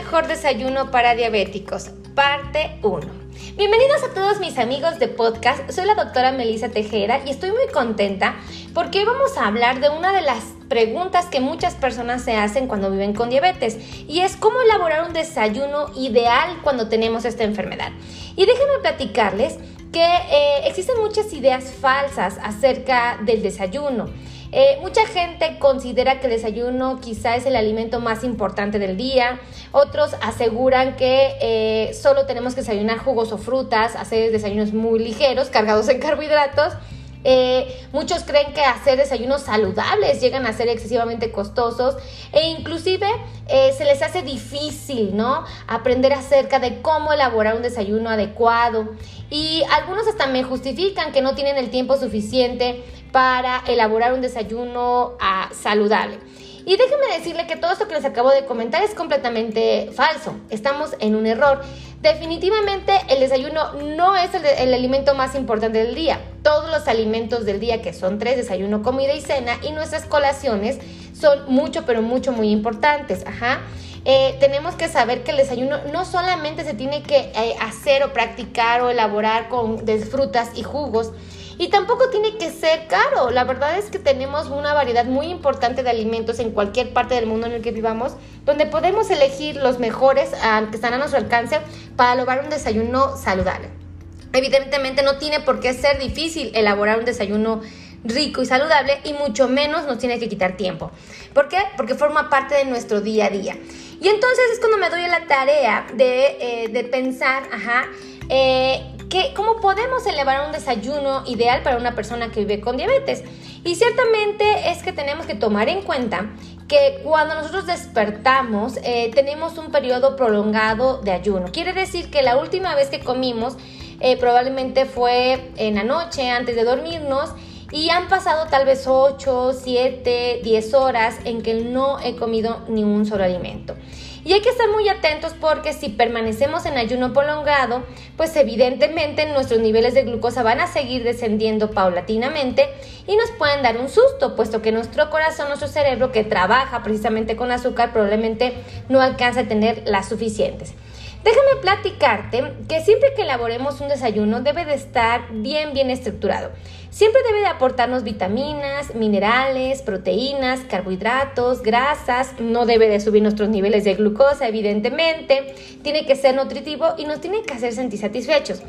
mejor desayuno para diabéticos, parte 1. Bienvenidos a todos mis amigos de podcast, soy la doctora Melissa Tejera y estoy muy contenta porque hoy vamos a hablar de una de las preguntas que muchas personas se hacen cuando viven con diabetes y es cómo elaborar un desayuno ideal cuando tenemos esta enfermedad. Y déjenme platicarles que eh, existen muchas ideas falsas acerca del desayuno. Eh, mucha gente considera que el desayuno quizá es el alimento más importante del día. Otros aseguran que eh, solo tenemos que desayunar jugos o frutas, hacer desayunos muy ligeros, cargados en carbohidratos. Eh, muchos creen que hacer desayunos saludables llegan a ser excesivamente costosos e inclusive se les hace difícil, ¿no? Aprender acerca de cómo elaborar un desayuno adecuado. Y algunos hasta me justifican que no tienen el tiempo suficiente para elaborar un desayuno ah, saludable. Y déjenme decirle que todo esto que les acabo de comentar es completamente falso. Estamos en un error. Definitivamente el desayuno no es el, alimento más importante del día. Todos los alimentos del día, que son tres, desayuno, comida y cena, y nuestras colaciones son mucho, pero mucho, muy importantes. Ajá. Eh, tenemos que saber que el desayuno no solamente se tiene que eh, hacer o practicar o elaborar con frutas y jugos, y tampoco tiene que ser caro. La verdad es que tenemos una variedad muy importante de alimentos en cualquier parte del mundo en el que vivamos, donde podemos elegir los mejores ah, que están a nuestro alcance para lograr un desayuno saludable. Evidentemente no tiene por qué ser difícil elaborar un desayuno rico y saludable y mucho menos nos tiene que quitar tiempo. ¿Por qué? Porque forma parte de nuestro día a día. Y entonces es cuando me doy la tarea de, eh, pensar, ajá, eh, ¿Cómo podemos elevar un desayuno ideal para una persona que vive con diabetes? Y ciertamente es que tenemos que tomar en cuenta que cuando nosotros despertamos eh, tenemos un periodo prolongado de ayuno. Quiere decir que la última vez que comimos eh, probablemente fue en la noche antes de dormirnos y han pasado tal vez 8, 7, 10 horas en que no he comido ni un solo alimento. Y hay que estar muy atentos porque si permanecemos en ayuno prolongado, pues evidentemente nuestros niveles de glucosa van a seguir descendiendo paulatinamente y nos pueden dar un susto, puesto que nuestro corazón, nuestro cerebro que trabaja precisamente con azúcar probablemente no alcanza a tener las suficientes. Déjame platicarte que siempre que elaboremos un desayuno debe de estar bien, bien estructurado. Siempre debe de aportarnos vitaminas, minerales, proteínas, carbohidratos, grasas. No debe de subir nuestros niveles de glucosa, evidentemente. Tiene que ser nutritivo y nos tiene que hacer sentir satisfechos.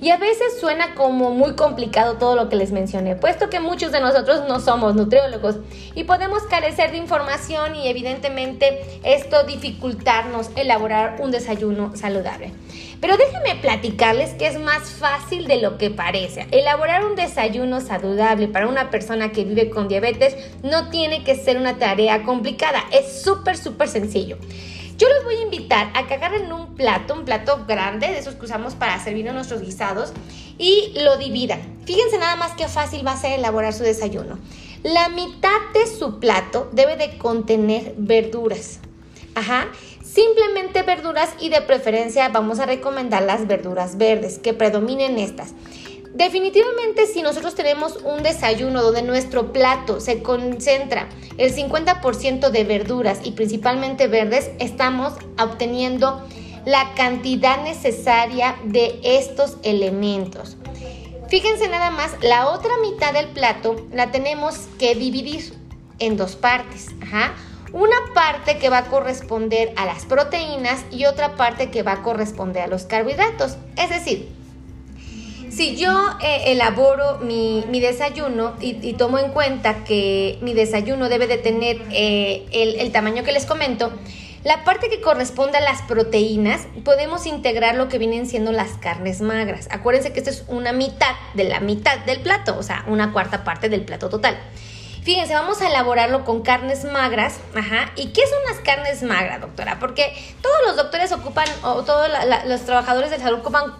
Y a veces suena como muy complicado todo lo que les mencioné, puesto que muchos de nosotros no somos nutriólogos y podemos carecer de información y evidentemente esto dificultarnos elaborar un desayuno saludable. Pero déjenme platicarles que es más fácil de lo que parece. Elaborar un desayuno saludable para una persona que vive con diabetes no tiene que ser una tarea complicada, es súper, súper sencillo. Yo los voy a invitar a que agarren un plato, un plato grande, de esos que usamos para servir nuestros guisados, y lo dividan. Fíjense nada más qué fácil va a ser elaborar su desayuno. La mitad de su plato debe de contener verduras. Ajá. Simplemente verduras y de preferencia vamos a recomendar las verduras verdes, que predominen estas. Definitivamente si nosotros tenemos un desayuno donde nuestro plato se concentra el 50% de verduras y principalmente verdes, estamos obteniendo la cantidad necesaria de estos elementos. Fíjense nada más, la otra mitad del plato la tenemos que dividir en dos partes. Una parte que va a corresponder a las proteínas y otra parte que va a corresponder a los carbohidratos. Es decir, si yo eh, elaboro mi, desayuno y, tomo en cuenta que mi desayuno debe de tener eh, el, tamaño que les comento, la parte que corresponde a las proteínas, podemos integrar lo que vienen siendo las carnes magras. Acuérdense que esto es una mitad de la mitad del plato, o sea, una cuarta parte del plato total. Fíjense, vamos a elaborarlo con carnes magras. Ajá. ¿Y qué son las carnes magras, doctora? Porque todos los doctores ocupan, o todos los trabajadores de salud ocupan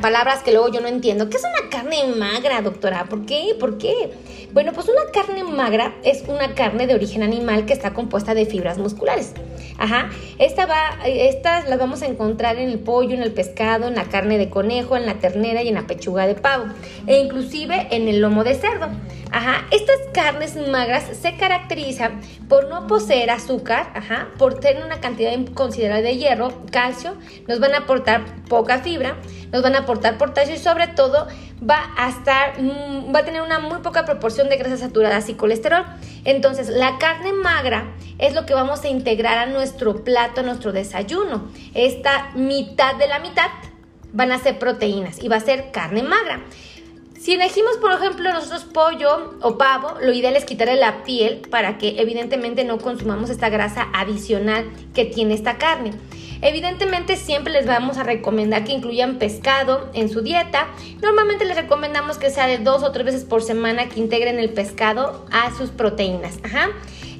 palabras que luego yo no entiendo. ¿Qué es una carne magra, doctora? ¿Por qué? ¿Por qué? Bueno, pues una carne magra es una carne de origen animal que está compuesta de fibras musculares. Ajá. Esta va, estas las vamos a encontrar en el pollo, en el pescado, en la carne de conejo, en la ternera y en la pechuga de pavo. E inclusive en el lomo de cerdo. Ajá. Estas carnes magras se caracterizan por no poseer azúcar, ajá, por tener una cantidad considerable de hierro, calcio, nos van a aportar poca fibra, nos van a aportar potasio y sobre todo va a estar, mm, va a tener una muy poca proporción de grasas saturadas y colesterol. Entonces, la carne magra es lo que vamos a integrar a nuestro plato, a nuestro desayuno. Esta mitad de la mitad van a ser proteínas y va a ser carne magra. Si elegimos, por ejemplo, nosotros pollo o pavo, lo ideal es quitarle la piel para que evidentemente no consumamos esta grasa adicional que tiene esta carne. Evidentemente siempre les vamos a recomendar que incluyan pescado en su dieta. Normalmente les recomendamos que sea de dos o tres veces por semana que integren el pescado a sus proteínas. Ajá.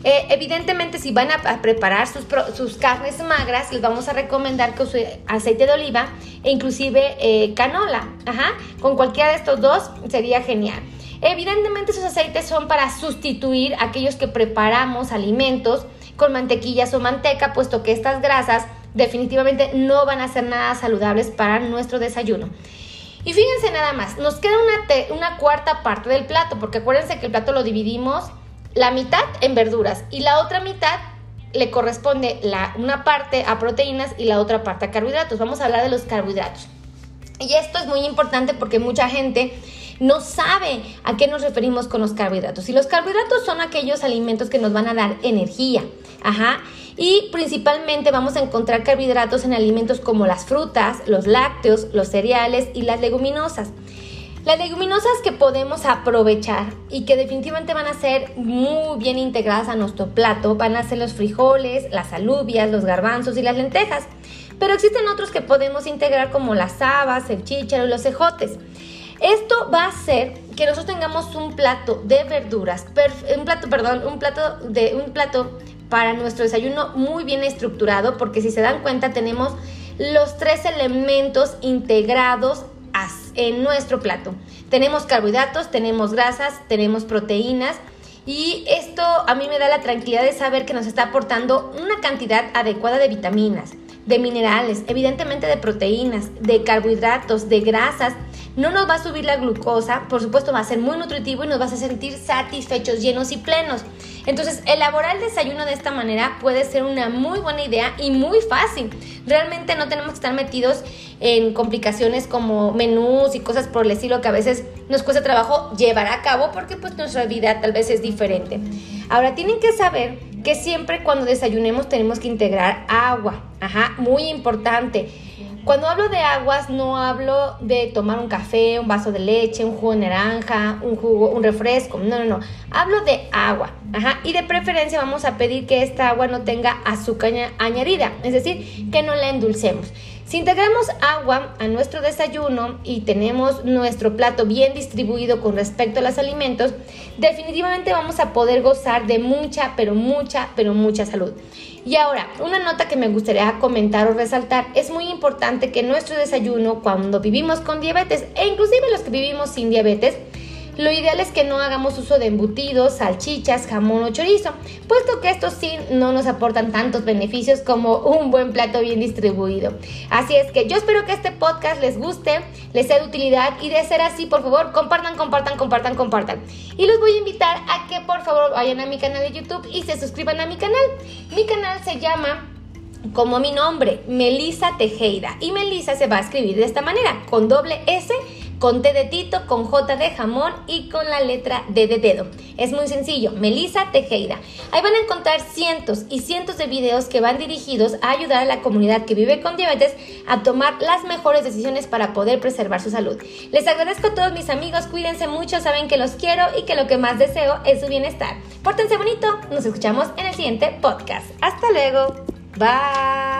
Eh, evidentemente, si van a, preparar sus, carnes magras, les vamos a recomendar que use aceite de oliva e inclusive eh, canola. Ajá. Con cualquiera de estos dos sería genial. Evidentemente, esos aceites son para sustituir aquellos que preparamos alimentos con mantequillas o manteca, puesto que estas grasas definitivamente no van a ser nada saludables para nuestro desayuno. Y fíjense nada más, nos queda una cuarta parte del plato, porque acuérdense que el plato lo dividimos la mitad en verduras y la otra mitad le corresponde la, una parte a proteínas y la otra parte a carbohidratos. Vamos a hablar de los carbohidratos. Y esto es muy importante porque mucha gente no sabe a qué nos referimos con los carbohidratos. Y los carbohidratos son aquellos alimentos que nos van a dar energía. Ajá. Y principalmente vamos a encontrar carbohidratos en alimentos como las frutas, los lácteos, los cereales y las leguminosas. Las leguminosas que podemos aprovechar y que definitivamente van a ser muy bien integradas a nuestro plato van a ser los frijoles, las alubias, los garbanzos y las lentejas. Pero existen otros que podemos integrar como las habas, el chícharo y los cejotes. Esto va a hacer que nosotros tengamos un plato de verduras, un plato, perdón, un plato de un plato para nuestro desayuno muy bien estructurado, porque si se dan cuenta tenemos los tres elementos integrados en nuestro plato. Tenemos carbohidratos, tenemos grasas, tenemos proteínas y esto a mí me da la tranquilidad de saber que nos está aportando una cantidad adecuada de vitaminas, de minerales, evidentemente de proteínas, de carbohidratos, de grasas. No nos va a subir la glucosa, por supuesto va a ser muy nutritivo y nos va a sentir satisfechos, llenos y plenos. Entonces, elaborar el desayuno de esta manera puede ser una muy buena idea y muy fácil. Realmente no tenemos que estar metidos en complicaciones como menús y cosas por el estilo que a veces nos cuesta trabajo llevar a cabo porque pues nuestra vida tal vez es diferente. Ahora tienen que saber que siempre cuando desayunemos tenemos que integrar agua. Ajá, muy importante. Cuando hablo de aguas, no hablo de tomar un café, un vaso de leche, un jugo de naranja, un jugo, un refresco. No, no, no. Hablo de agua. Ajá. Y de preferencia vamos a pedir que esta agua no tenga azúcar añadida. Es decir, que no la endulcemos. Si integramos agua a nuestro desayuno y tenemos nuestro plato bien distribuido con respecto a los alimentos, definitivamente vamos a poder gozar de mucha, pero mucha, pero mucha salud. Y ahora, una nota que me gustaría comentar o resaltar, es muy importante que nuestro desayuno, cuando vivimos con diabetes, e inclusive los que vivimos sin diabetes, lo ideal es que no hagamos uso de embutidos, salchichas, jamón o chorizo, puesto que estos sí no nos aportan tantos beneficios como un buen plato bien distribuido. Así es que yo espero que este podcast les guste, les sea de utilidad y de ser así, por favor, compartan, compartan, compartan, compartan. Y los voy a invitar a que por favor vayan a mi canal de YouTube y se suscriban a mi canal. Mi canal se llama como mi nombre, Melisa Tejeda. Y Melisa se va a escribir de esta manera, con doble S con T de Tito, con J de jamón y con la letra D de dedo. Es muy sencillo, Melisa Tejeda. Ahí van a encontrar cientos y cientos de videos que van dirigidos a ayudar a la comunidad que vive con diabetes a tomar las mejores decisiones para poder preservar su salud. Les agradezco a todos mis amigos, cuídense mucho, saben que los quiero y que lo que más deseo es su bienestar. Pórtense bonito, nos escuchamos en el siguiente podcast. Hasta luego. Bye.